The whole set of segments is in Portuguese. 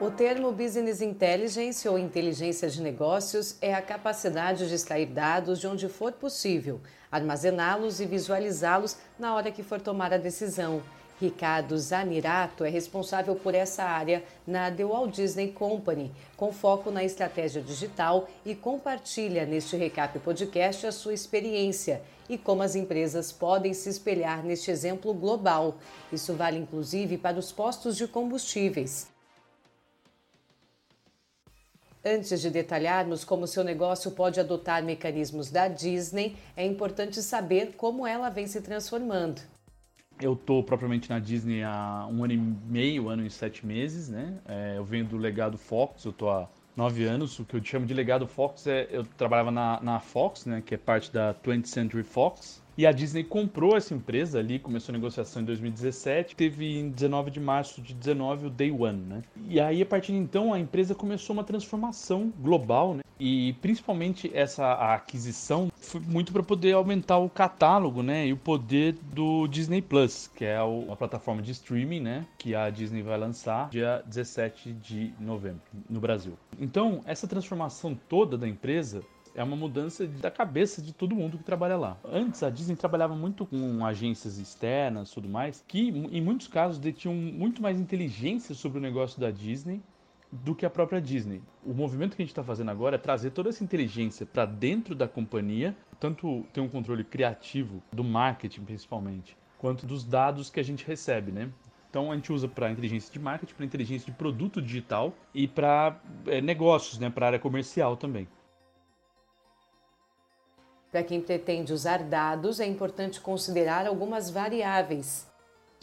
O termo Business Intelligence ou inteligência de negócios é a capacidade de extrair dados de onde for possível, armazená-los e visualizá-los na hora que for tomar a decisão. Ricardo Zanirato é responsável por essa área na The Walt Disney Company, com foco na estratégia digital e compartilha neste Recap Podcast a sua experiência e como as empresas podem se espelhar neste exemplo global. Isso vale inclusive para os postos de combustíveis. Antes de detalharmos como seu negócio pode adotar mecanismos da Disney, é importante saber como ela vem se transformando. Eu estou propriamente na Disney há um ano e meio, ano e sete meses, né? É, eu venho do legado Fox, eu estou há nove anos. O que eu chamo de legado Fox é eu trabalhava na, na Fox, né? Que é parte da 20th Century Fox. E a Disney comprou essa empresa ali, começou a negociação em 2017, teve em 19 de março de 19 o Day One, né? E aí, a partir de então, a empresa começou uma transformação global, né? E principalmente essa aquisição foi muito para poder aumentar o catálogo, né? E o poder do Disney Plus, que é uma plataforma de streaming, né? Que a Disney vai lançar dia 17 de novembro no Brasil. Então, essa transformação toda da empresa é uma mudança da cabeça de todo mundo que trabalha lá. Antes a Disney trabalhava muito com agências externas, tudo mais, que em muitos casos detinham muito mais inteligência sobre o negócio da Disney do que a própria Disney. O movimento que a gente está fazendo agora é trazer toda essa inteligência para dentro da companhia, tanto ter um controle criativo do marketing principalmente, quanto dos dados que a gente recebe, né? Então a gente usa para inteligência de marketing, para inteligência de produto digital e para é, negócios, né? Para área comercial também. Para quem pretende usar dados, é importante considerar algumas variáveis.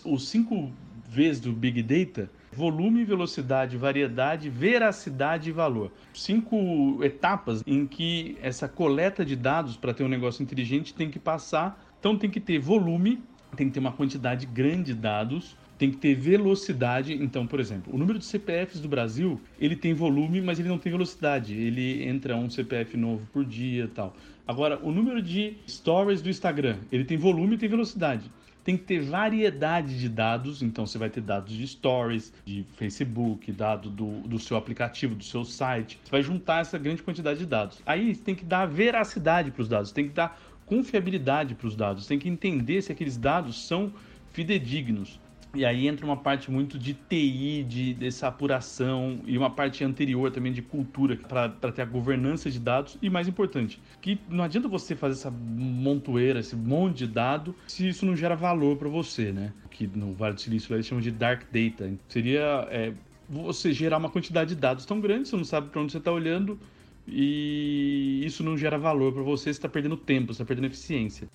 Os cinco Vs do Big Data volume, velocidade, variedade, veracidade e valor. Cinco etapas em que essa coleta de dados para ter um negócio inteligente tem que passar. Então tem que ter volume, tem que ter uma quantidade grande de dados, tem que ter velocidade. Então, por exemplo, o número de CPFs do Brasil, ele tem volume, mas ele não tem velocidade. Ele entra um CPF novo por dia tal. Agora, o número de stories do Instagram, ele tem volume e tem velocidade. Tem que ter variedade de dados, então você vai ter dados de stories, de Facebook, dado do, do seu aplicativo, do seu site. Você vai juntar essa grande quantidade de dados. Aí tem que dar veracidade para os dados, tem que dar confiabilidade para os dados, tem que entender se aqueles dados são fidedignos. E aí entra uma parte muito de TI, de dessa apuração, e uma parte anterior também de cultura, para ter a governança de dados. E mais importante, que não adianta você fazer essa montoeira, esse monte de dado, se isso não gera valor para você, né? Que no Vale do Silício eles chamam de dark data. Seria é, você gerar uma quantidade de dados tão grande, você não sabe para onde você está olhando, e isso não gera valor para você, você está perdendo tempo, você está perdendo eficiência.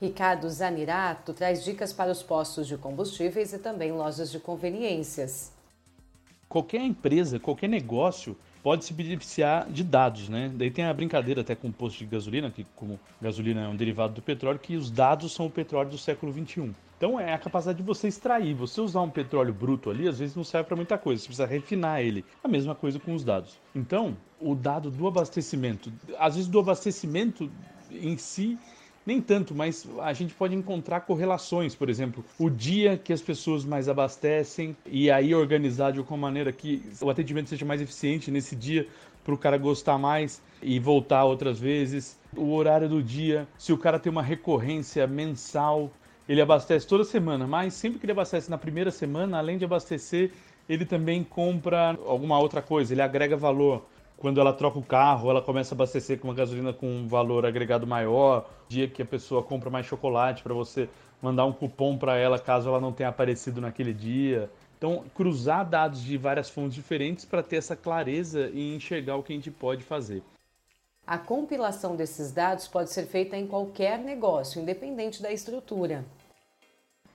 Ricardo Zanirato traz dicas para os postos de combustíveis e também lojas de conveniências. Qualquer empresa, qualquer negócio pode se beneficiar de dados, né? Daí tem a brincadeira até com o posto de gasolina, que como gasolina é um derivado do petróleo, que os dados são o petróleo do século 21. Então é a capacidade de você extrair. Você usar um petróleo bruto ali, às vezes não serve para muita coisa. Você precisa refinar ele. A mesma coisa com os dados. Então, o dado do abastecimento, às vezes do abastecimento em si nem tanto, mas a gente pode encontrar correlações, por exemplo, o dia que as pessoas mais abastecem e aí organizar de alguma maneira que o atendimento seja mais eficiente nesse dia para o cara gostar mais e voltar outras vezes, o horário do dia, se o cara tem uma recorrência mensal, ele abastece toda semana, mas sempre que ele abastece na primeira semana, além de abastecer, ele também compra alguma outra coisa, ele agrega valor quando ela troca o carro, ela começa a abastecer com uma gasolina com um valor agregado maior. Dia que a pessoa compra mais chocolate para você mandar um cupom para ela caso ela não tenha aparecido naquele dia. Então, cruzar dados de várias fontes diferentes para ter essa clareza e enxergar o que a gente pode fazer. A compilação desses dados pode ser feita em qualquer negócio, independente da estrutura.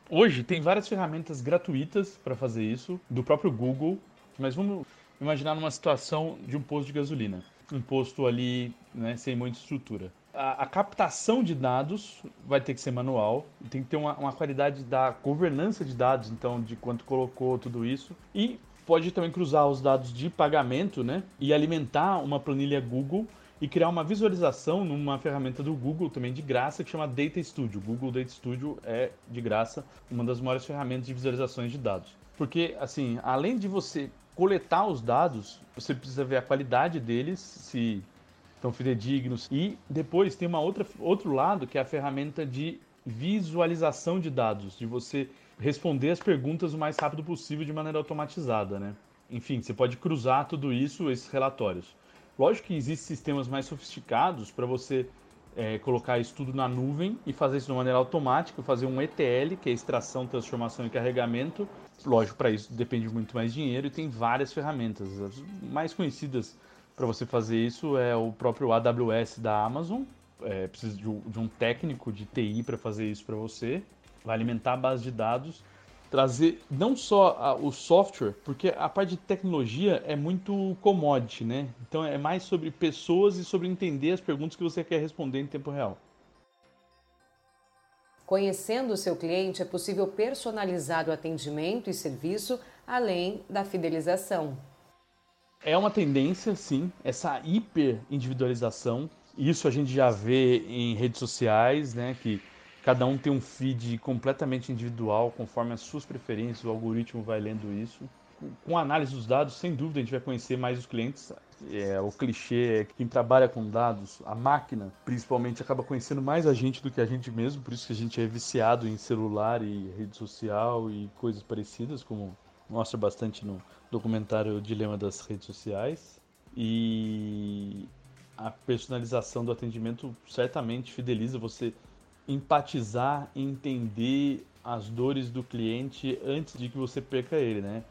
Hoje tem várias ferramentas gratuitas para fazer isso, do próprio Google, mas vamos imaginar numa situação de um posto de gasolina, um posto ali né, sem muita estrutura. A, a, captação de dados vai ter que ser manual, tem que ter uma, uma qualidade da governança de dados, então de quanto colocou tudo isso e pode também cruzar os dados de pagamento, né, e alimentar uma planilha Google e criar uma visualização numa ferramenta do Google também de graça que chama Data Studio. Google Data Studio é de graça, uma das maiores ferramentas de visualizações de dados. Porque, assim, além de você coletar os dados, você precisa ver a qualidade deles, se estão fidedignos. E depois tem uma outra, outro lado, que é a ferramenta de visualização de dados, de você responder as perguntas o mais rápido possível de maneira automatizada, né? Enfim, você pode cruzar tudo isso, esses relatórios. Lógico que existem sistemas mais sofisticados para você é, colocar isso tudo na nuvem e fazer isso de maneira automática, fazer um ETL, que é extração, transformação e carregamento. Lógico, para isso depende muito mais dinheiro e tem várias ferramentas. As mais conhecidas para você fazer isso é o próprio AWS da Amazon. É, precisa de um técnico de TI para fazer isso para você. Vai alimentar a base de dados trazer não só a, o software, porque a parte de tecnologia é muito commodity, né? Então é mais sobre pessoas e sobre entender as perguntas que você quer responder em tempo real. Conhecendo o seu cliente, é possível personalizar o atendimento e serviço, além da fidelização. É uma tendência, sim, essa hiper individualização. Isso a gente já vê em redes sociais, né? Que Cada um tem um feed completamente individual, conforme as suas preferências, o algoritmo vai lendo isso. Com a análise dos dados, sem dúvida, a gente vai conhecer mais os clientes. É, o clichê é que quem trabalha com dados, a máquina, principalmente, acaba conhecendo mais a gente do que a gente mesmo, por isso que a gente é viciado em celular e rede social e coisas parecidas, como mostra bastante no documentário o Dilema das Redes Sociais. E a personalização do atendimento certamente fideliza você empatizar entender as dores do cliente antes de que você perca ele, né?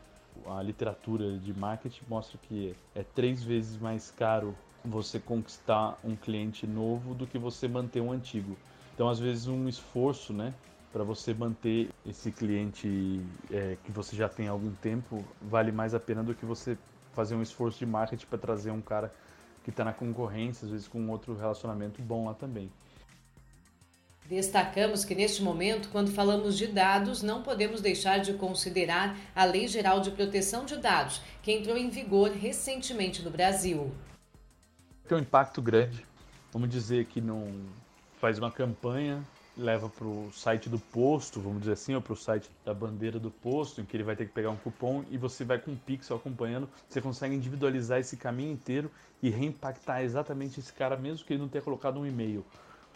A literatura de marketing mostra que é três vezes mais caro você conquistar um cliente novo do que você manter um antigo. Então, às vezes, um esforço, né, para você manter esse cliente é, que você já tem há algum tempo vale mais a pena do que você fazer um esforço de marketing para trazer um cara que está na concorrência, às vezes com outro relacionamento bom lá também. Destacamos que neste momento, quando falamos de dados, não podemos deixar de considerar a Lei Geral de Proteção de Dados, que entrou em vigor recentemente no Brasil. Tem um impacto grande. Vamos dizer que não faz uma campanha, leva para o site do posto, vamos dizer assim, ou para o site da bandeira do posto, em que ele vai ter que pegar um cupom e você vai com o pixel acompanhando, você consegue individualizar esse caminho inteiro e reimpactar exatamente esse cara, mesmo que ele não tenha colocado um e-mail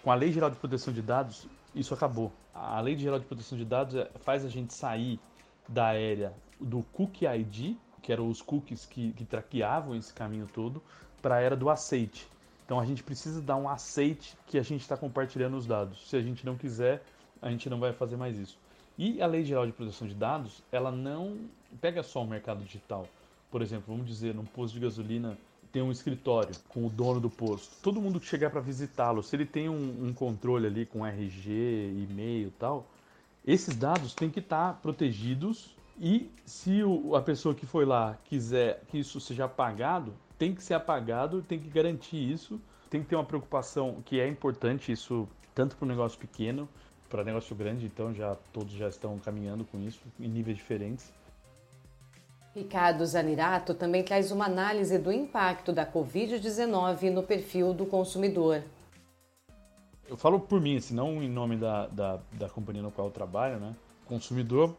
com a Lei Geral de Proteção de Dados, isso acabou. A Lei Geral de Proteção de Dados é, faz a gente sair da área do Cookie ID, que eram os cookies que, que traqueavam esse caminho todo, para a era do aceite. Então a gente precisa dar um aceite que a gente está compartilhando os dados. Se a gente não quiser, a gente não vai fazer mais isso. E a Lei Geral de Proteção de Dados, ela não pega só o mercado digital. Por exemplo, vamos dizer, num posto de gasolina tem um escritório com o dono do posto, todo mundo que chegar para visitá-lo, se ele tem um, um, controle ali com RG, e-mail tal, esses dados têm que estar tá protegidos e se o, a pessoa que foi lá quiser que isso seja apagado, tem que ser apagado, tem que garantir isso, tem que ter uma preocupação que é importante isso tanto para o negócio pequeno, para negócio grande, então já todos já estão caminhando com isso em níveis diferentes Ricardo Zanirato também traz uma análise do impacto da Covid-19 no perfil do consumidor. Eu falo por mim, assim, não em nome da, da, da companhia no qual eu trabalho, né? Consumidor,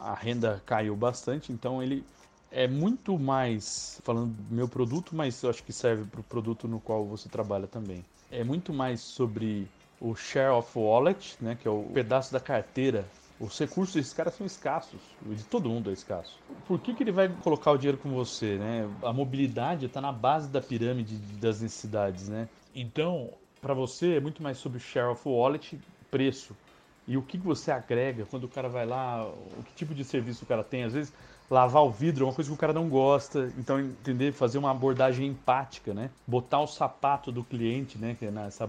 a renda caiu bastante, então ele é muito mais, falando do meu produto, mas eu acho que serve para o produto no qual você trabalha também. É muito mais sobre o share of wallet, né, que é o pedaço da carteira os recursos desses caras são escassos, de todo mundo é escasso. Por que, que ele vai colocar o dinheiro com você, né? A mobilidade está na base da pirâmide das necessidades, né? Então, para você é muito mais sobre share of wallet, preço. E o que você agrega quando o cara vai lá, o que tipo de serviço o cara tem. Às vezes, lavar o vidro é uma coisa que o cara não gosta. Então, entender, fazer uma abordagem empática, né? Botar o sapato do cliente, né? Que é nessa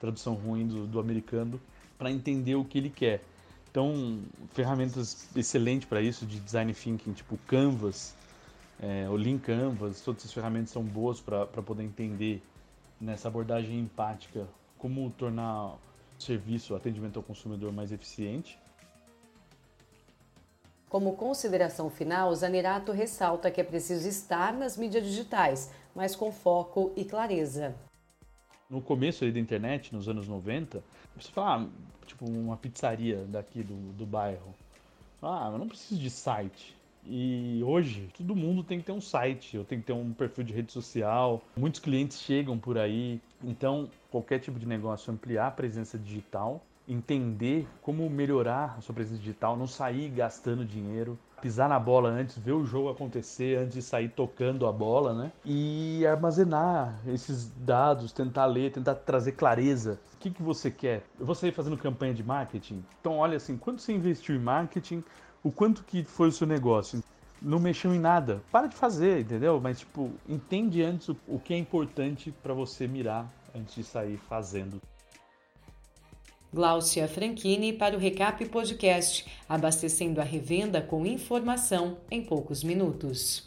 tradução ruim do, do americano, para entender o que ele quer. Então, ferramentas excelentes para isso de design thinking, tipo Canvas, é, o Lean Canvas, todas essas ferramentas são boas para poder entender nessa abordagem empática como tornar o serviço, o atendimento ao consumidor mais eficiente. Como consideração final, Zanerato ressalta que é preciso estar nas mídias digitais, mas com foco e clareza. No começo da internet, nos anos 90, você fala, ah, tipo, uma pizzaria daqui do, do bairro. Ah, eu não preciso de site. E hoje, todo mundo tem que ter um site, ou tem que ter um perfil de rede social. Muitos clientes chegam por aí. Então, qualquer tipo de negócio, ampliar a presença digital, entender como melhorar a sua presença digital, não sair gastando dinheiro, pisar na bola antes, ver o jogo acontecer antes de sair tocando a bola, né? E armazenar esses dados, tentar ler, tentar trazer clareza. O que, que você quer? Sair fazendo campanha de marketing? Então, olha assim, quanto você investiu em marketing, o quanto que foi o seu negócio? Não mexeu em nada. Para de fazer, entendeu? Mas, tipo, entende antes o que é importante para você mirar antes de sair fazendo. Gláucia Franchini para o Recap Podcast, abastecendo a revenda com informação em poucos minutos.